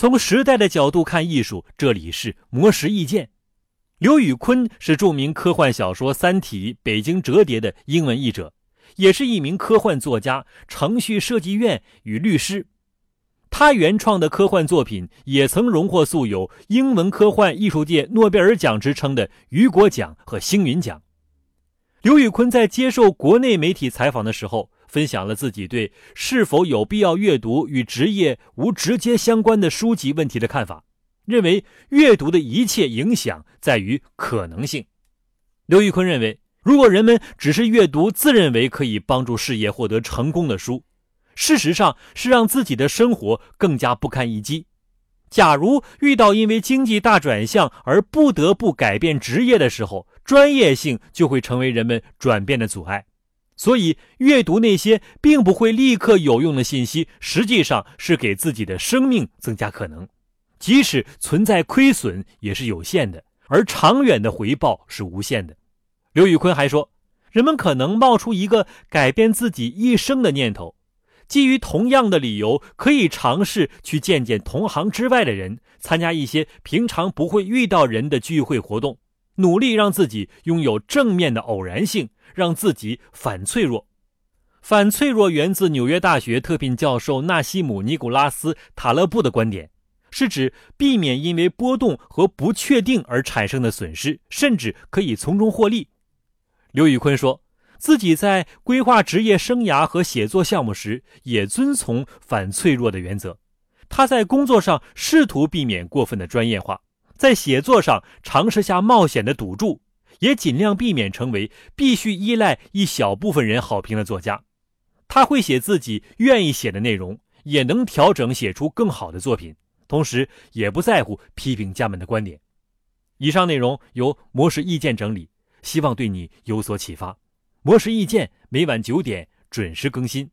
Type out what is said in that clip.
从时代的角度看艺术，这里是魔石意见。刘宇坤是著名科幻小说《三体》北京折叠的英文译者，也是一名科幻作家、程序设计院与律师。他原创的科幻作品也曾荣获素有“英文科幻艺术界诺贝尔奖”之称的雨果奖和星云奖。刘宇坤在接受国内媒体采访的时候，分享了自己对是否有必要阅读与职业无直接相关的书籍问题的看法。认为阅读的一切影响在于可能性。刘玉坤认为，如果人们只是阅读自认为可以帮助事业获得成功的书，事实上是让自己的生活更加不堪一击。假如遇到因为经济大转向而不得不改变职业的时候，专业性就会成为人们转变的阻碍。所以，阅读那些并不会立刻有用的信息，实际上是给自己的生命增加可能。即使存在亏损，也是有限的，而长远的回报是无限的。刘宇坤还说，人们可能冒出一个改变自己一生的念头，基于同样的理由，可以尝试去见见同行之外的人，参加一些平常不会遇到人的聚会活动，努力让自己拥有正面的偶然性，让自己反脆弱。反脆弱源自纽约大学特聘教授纳西姆·尼古拉斯·塔勒布的观点。是指避免因为波动和不确定而产生的损失，甚至可以从中获利。刘宇坤说自己在规划职业生涯和写作项目时，也遵从反脆弱的原则。他在工作上试图避免过分的专业化，在写作上尝试下冒险的赌注，也尽量避免成为必须依赖一小部分人好评的作家。他会写自己愿意写的内容，也能调整写出更好的作品。同时也不在乎批评家们的观点。以上内容由模式意见整理，希望对你有所启发。模式意见每晚九点准时更新。